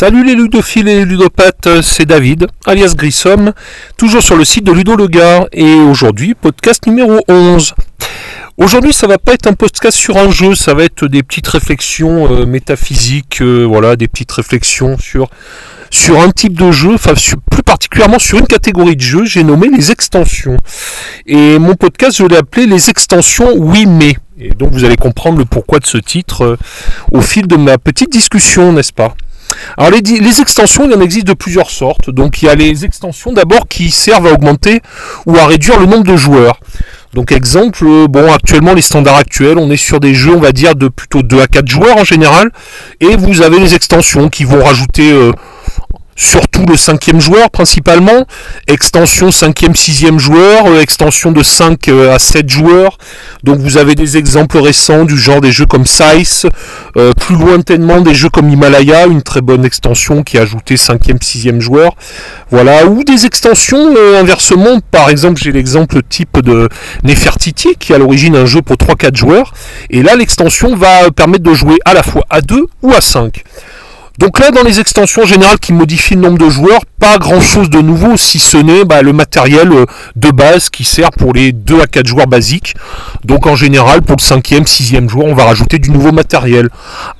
Salut les ludophiles et les ludopathes, c'est David, alias Grissom, toujours sur le site de Ludo Gars, et aujourd'hui, podcast numéro 11. Aujourd'hui, ça va pas être un podcast sur un jeu, ça va être des petites réflexions euh, métaphysiques, euh, voilà, des petites réflexions sur un type de jeu, enfin plus particulièrement sur une catégorie de jeux, j'ai nommé les extensions. Et mon podcast, je l'ai appelé les extensions oui mais. Et donc vous allez comprendre le pourquoi de ce titre euh, au fil de ma petite discussion, n'est-ce pas? Alors les, extensions, il en existe de plusieurs sortes. Donc il y a les extensions d'abord qui servent à augmenter ou à réduire le nombre de joueurs. Donc exemple, euh, bon actuellement les standards actuels, on est sur des jeux on va dire de plutôt 2 à 4 joueurs en général. Et vous avez les extensions qui vont rajouter euh, surtout le cinquième joueur principalement, extension cinquième, sixième joueur, euh, extension de 5 euh, à 7 joueurs. Donc vous avez des exemples récents du genre des jeux comme Size, euh, plus lointainement des jeux comme Himalaya, une très bonne extension qui a ajouté cinquième, sixième joueur. Voilà, ou des extensions inversement, par exemple j'ai l'exemple type de Nefertiti qui est à l'origine un jeu pour 3-4 joueurs. Et là l'extension va permettre de jouer à la fois à 2 ou à 5. Donc là, dans les extensions générales qui modifient le nombre de joueurs, pas grand chose de nouveau, si ce n'est bah, le matériel euh, de base qui sert pour les 2 à 4 joueurs basiques. Donc en général, pour le 5e, 6e joueur, on va rajouter du nouveau matériel.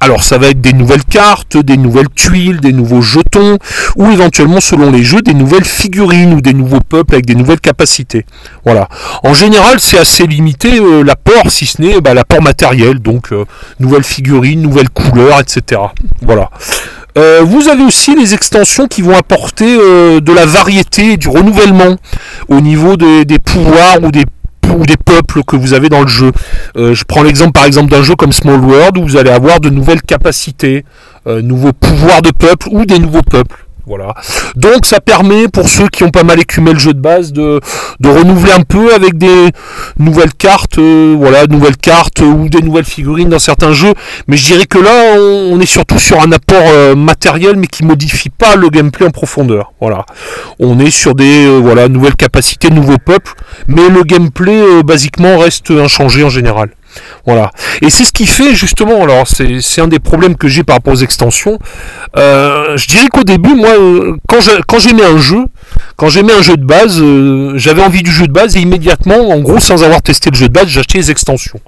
Alors ça va être des nouvelles cartes, des nouvelles tuiles, des nouveaux jetons, ou éventuellement, selon les jeux, des nouvelles figurines ou des nouveaux peuples avec des nouvelles capacités. Voilà. En général, c'est assez limité euh, l'apport, si ce n'est bah, l'apport matériel, donc euh, nouvelles figurines, nouvelles couleurs, etc. Voilà. Euh, vous avez aussi les extensions qui vont apporter euh, de la variété du renouvellement au niveau des pouvoirs ou des peuples que vous avez dans le jeu. Euh, je prends l'exemple par exemple d'un jeu comme Small World où vous allez avoir de nouvelles capacités, nouveaux pouvoirs de peuple ou des nouveaux peuples. Voilà. Donc ça permet pour ceux qui ont pas mal écumé le jeu de base de, renouveler un peu avec des nouvelles cartes, euh, voilà, nouvelles cartes ou des nouvelles figurines dans certains jeux. Mais je dirais que là on, est surtout sur un apport euh, matériel mais qui modifie pas le gameplay en profondeur. Voilà. On est sur des euh, voilà nouvelles capacités, nouveaux peuples, mais le gameplay basiquement reste inchangé en général. Voilà. Et c'est ce qui fait justement, alors c'est un des problèmes que j'ai par rapport aux extensions. Euh, je dirais qu'au début, moi, euh, quand j'aimais un jeu, quand j'aimais un jeu de base, euh, j'avais envie du jeu de base et immédiatement, en gros, sans avoir testé le jeu de base, j'achetais les extensions.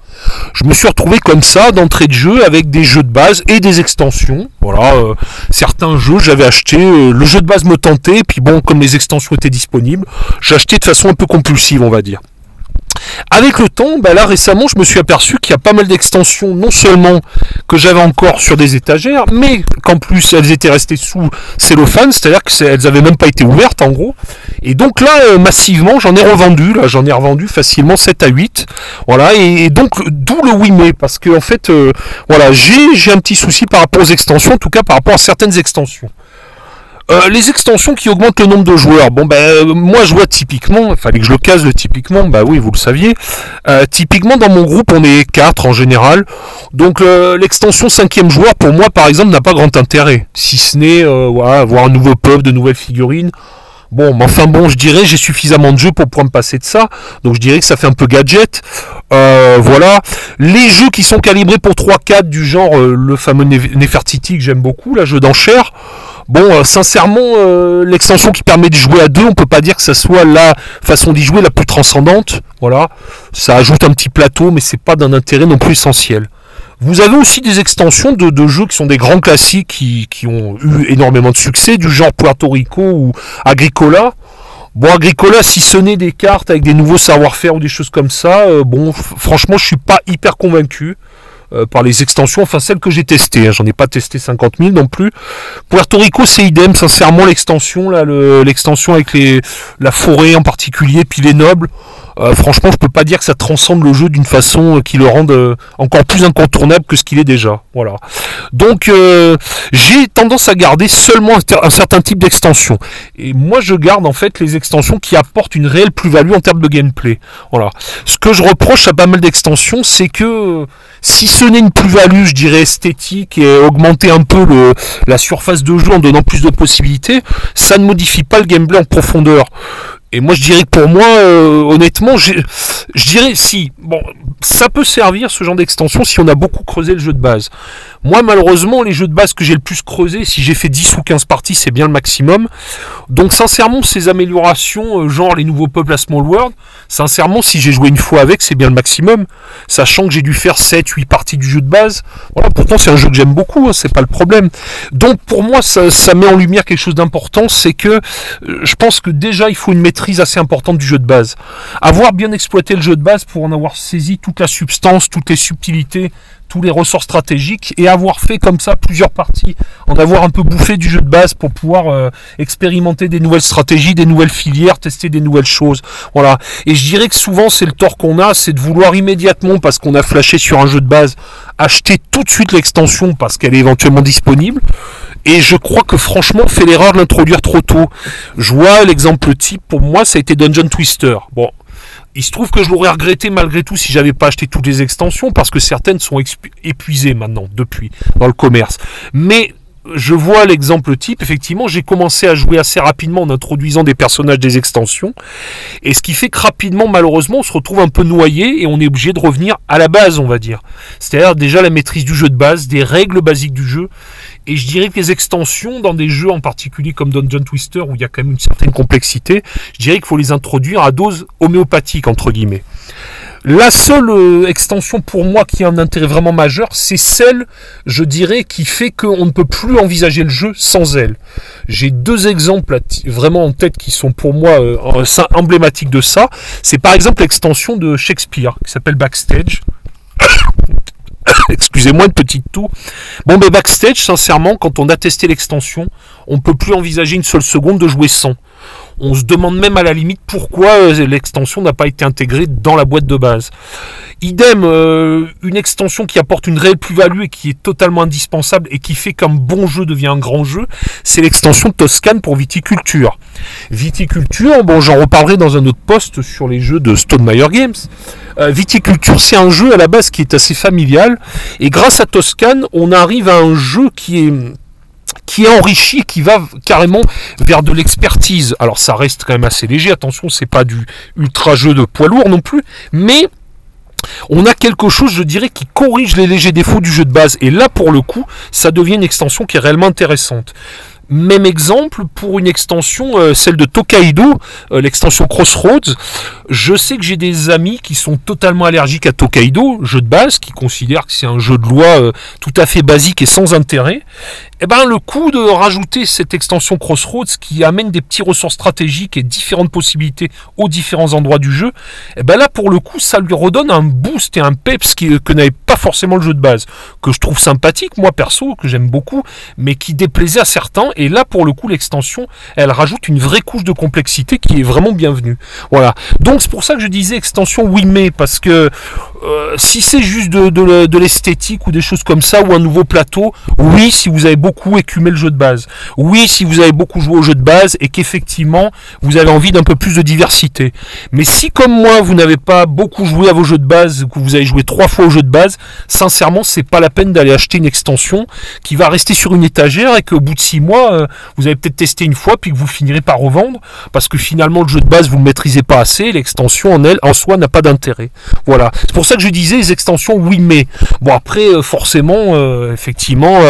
Je me suis retrouvé comme ça d'entrée de jeu avec des jeux de base et des extensions. Voilà, certains jeux j'avais acheté, le jeu de base me tentait, puis bon, comme les extensions étaient disponibles, j'achetais de façon un peu compulsive, on va dire. Avec le temps, bah là récemment, je me suis aperçu qu'il y a pas mal d'extensions, non seulement que j'avais encore sur des étagères, mais qu'en plus elles étaient restées sous cellophane, c'est-à-dire qu'elles n'avaient même pas été ouvertes en gros. Et donc là, euh, massivement, j'en ai revendu, là j'en ai revendu facilement 7 à 8. Voilà, et, donc d'où le oui mais, parce que en fait, euh, voilà, j'ai un petit souci par rapport aux extensions, en tout cas par rapport à certaines extensions. Euh, les extensions qui augmentent le nombre de joueurs. Bon ben euh, moi je vois typiquement, il fallait que je le case le typiquement, bah oui vous le saviez. Euh, typiquement dans mon groupe on est 4 en général. Donc l'extension cinquième joueur pour moi par exemple n'a pas grand intérêt. Si ce n'est voilà, avoir un nouveau pub, de nouvelles figurines. Bon, mais enfin bon, je dirais j'ai suffisamment de jeux pour pouvoir me passer de ça. Donc je dirais que ça fait un peu gadget. voilà. Les jeux qui sont calibrés pour 3-4 du genre le fameux Nefertiti que j'aime beaucoup, la jeu d'enchères. Bon, euh, sincèrement, euh, l'extension qui permet de jouer à deux, on peut pas dire que ça soit la façon d'y jouer la plus transcendante. Voilà, ça ajoute un petit plateau, mais c'est pas d'un intérêt non plus essentiel. Vous avez aussi des extensions de, jeux qui sont des grands classiques qui, ont eu énormément de succès, du genre Puerto Rico ou Agricola. Bon, Agricola, si ce n'est des cartes avec des nouveaux savoir-faire ou des choses comme ça, euh, bon, franchement, je suis pas hyper convaincu. Euh, par les extensions, enfin celles que j'ai testées. Hein. J'en ai pas testé 50 000 non plus. Puerto Rico, c'est idem. Sincèrement, l'extension là, l'extension avec la forêt en particulier, puis les nobles. Euh, franchement, je peux pas dire que ça transcende le jeu d'une façon euh, qui le rende encore plus incontournable que ce qu'il est déjà. Voilà. Donc, j'ai tendance à garder seulement un, certain type d'extension. Et moi, je garde en fait les extensions qui apportent une réelle plus-value en termes de gameplay. Voilà. Ce que je reproche à pas mal d'extensions, c'est que si ce n'est une plus-value, je dirais esthétique et augmenter un peu la surface de jeu en donnant plus de possibilités, ça ne modifie pas le gameplay en profondeur. Et moi je dirais que pour moi, euh, honnêtement, je dirais si. Bon, ça peut servir ce genre d'extension si on a beaucoup creusé le jeu de base. Moi malheureusement, les jeux de base que j'ai le plus creusé, si j'ai fait 10 ou 15 parties, c'est bien le maximum. Donc sincèrement, ces améliorations, euh, genre les nouveaux peuples à Small World, sincèrement, si j'ai joué une fois avec, c'est bien le maximum. Sachant que j'ai dû faire 7, 8 parties du jeu de base. Voilà, pourtant c'est un jeu que j'aime beaucoup, hein, c'est pas le problème. Donc pour moi, ça, ça met en lumière quelque chose d'important, c'est que euh, je pense que déjà il faut une maîtrise assez importante du jeu de base. Avoir bien exploité le jeu de base pour en avoir saisi toute la substance, toutes les subtilités, tous les ressorts stratégiques et avoir fait comme ça plusieurs parties, en avoir un peu bouffé du jeu de base pour pouvoir euh, expérimenter des nouvelles stratégies, des nouvelles filières, tester des nouvelles choses. Voilà. Et je dirais que souvent c'est le tort qu'on a, c'est de vouloir immédiatement parce qu'on a flashé sur un jeu de base, acheter tout de suite l'extension parce qu'elle est éventuellement disponible. Et je crois que franchement, on fait l'erreur de l'introduire trop tôt. Je vois l'exemple type, pour moi, ça a été Dungeon Twister. Bon, il se trouve que je l'aurais regretté malgré tout si j'avais pas acheté toutes les extensions, parce que certaines sont épuisées maintenant, depuis, dans le commerce. Mais je vois l'exemple type, effectivement, j'ai commencé à jouer assez rapidement en introduisant des personnages des extensions, et ce qui fait que rapidement, malheureusement, on se retrouve un peu noyé et on est obligé de revenir à la base, on va dire. C'est-à-dire déjà la maîtrise du jeu de base, des règles basiques du jeu, et je dirais que les extensions, dans des jeux en particulier comme Dungeon Twister, où il y a quand même une certaine complexité, je dirais qu'il faut les introduire à dose homéopathique, entre guillemets. La seule euh, extension pour moi qui a un intérêt vraiment majeur, c'est celle, je dirais, qui fait qu'on ne peut plus envisager le jeu sans elle. J'ai deux exemples vraiment en tête qui sont pour moi euh, emblématiques de ça. C'est par exemple l'extension de Shakespeare, qui s'appelle Backstage. Excusez-moi une petite toux. Bon, mais Backstage, sincèrement, quand on a testé l'extension, on ne peut plus envisager une seule seconde de jouer sans. On se demande même à la limite pourquoi euh, l'extension n'a pas été intégrée dans la boîte de base. Idem, euh, une extension qui apporte une réelle plus-value et qui est totalement indispensable et qui fait qu'un bon jeu devient un grand jeu, c'est l'extension Toscane pour Viticulture. Viticulture, bon j'en reparlerai dans un autre post sur les jeux de Stone Meyer Games. Euh, Viticulture, c'est un jeu à la base qui est assez familial et grâce à Toscane, on arrive à un jeu qui est qui est enrichi, qui va carrément vers de l'expertise. Alors ça reste quand même assez léger, attention, c'est pas du ultra jeu de poids lourd non plus, mais on a quelque chose, je dirais, qui corrige les légers défauts du jeu de base. Et là, pour le coup, ça devient une extension qui est réellement intéressante. Même exemple pour une extension, euh, celle de Tokaido, euh, l'extension Crossroads. Je sais que j'ai des amis qui sont totalement allergiques à Tokaido, jeu de base, qui considèrent que c'est un jeu de loi euh, tout à fait basique et sans intérêt. Eh ben, le coup de rajouter cette extension Crossroads qui amène des petits ressorts stratégiques et différentes possibilités aux différents endroits du jeu, eh ben là, pour le coup, ça lui redonne un boost et un peps qui, que n'avait pas forcément le jeu de base, que je trouve sympathique, moi perso, que j'aime beaucoup, mais qui déplaisait à certains. Et là, pour le coup, l'extension, elle rajoute une vraie couche de complexité qui est vraiment bienvenue. Voilà. Donc, c'est pour ça que je disais extension oui, mais, parce que euh, si c'est juste de, de l'esthétique ou des choses comme ça, ou un nouveau plateau, oui, si vous avez beaucoup beaucoup écumé le jeu de base. Oui, si vous avez beaucoup joué au jeu de base et qu'effectivement vous avez envie d'un peu plus de diversité. Mais si comme moi vous n'avez pas beaucoup joué à vos jeux de base, que vous avez joué trois fois au jeu de base, sincèrement c'est pas la peine d'aller acheter une extension qui va rester sur une étagère et qu'au bout de six mois euh, vous avez peut-être testé une fois puis que vous finirez par revendre parce que finalement le jeu de base vous ne maîtrisez pas assez, l'extension en elle en soi n'a pas d'intérêt. Voilà. C'est pour ça que je disais les extensions oui mais. Bon après euh, forcément euh, effectivement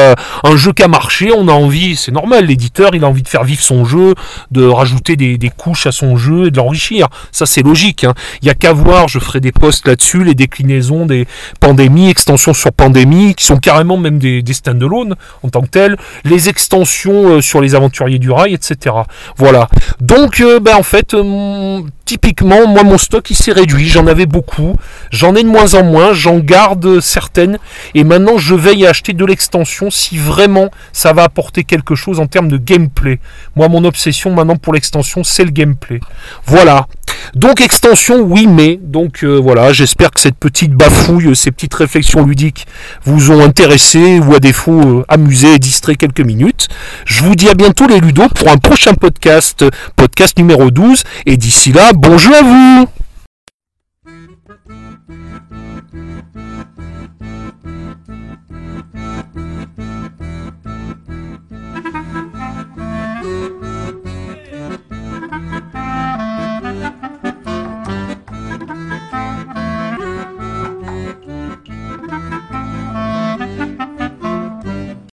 un jeu qui a marché, on a envie, c'est normal, l'éditeur il a envie de faire vivre son jeu, de rajouter des, couches à son jeu et de l'enrichir. Ça c'est logique. Hein. Il n'y a qu'à voir, je ferai des posts là-dessus, les déclinaisons des pandémies, extensions sur pandémie, qui sont carrément même des, des stand-alone en tant que telles, les extensions euh, sur les aventuriers du rail, etc. Voilà. Donc euh, ben, en fait, euh, typiquement, moi mon stock il s'est réduit, j'en avais beaucoup, j'en ai de moins en moins, j'en garde certaines, et maintenant je veille à acheter de l'extension si vraiment ça va apporter quelque chose en termes de gameplay. Moi mon obsession maintenant pour l'extension c'est le gameplay. Voilà. Donc extension oui mais, donc euh, voilà, j'espère que cette petite bafouille, ces petites réflexions ludiques vous ont intéressé ou à défaut euh, amusé et distrait quelques minutes. Je vous dis à bientôt les Ludos pour un prochain podcast, podcast numéro 12, et d'ici là, bonjour à vous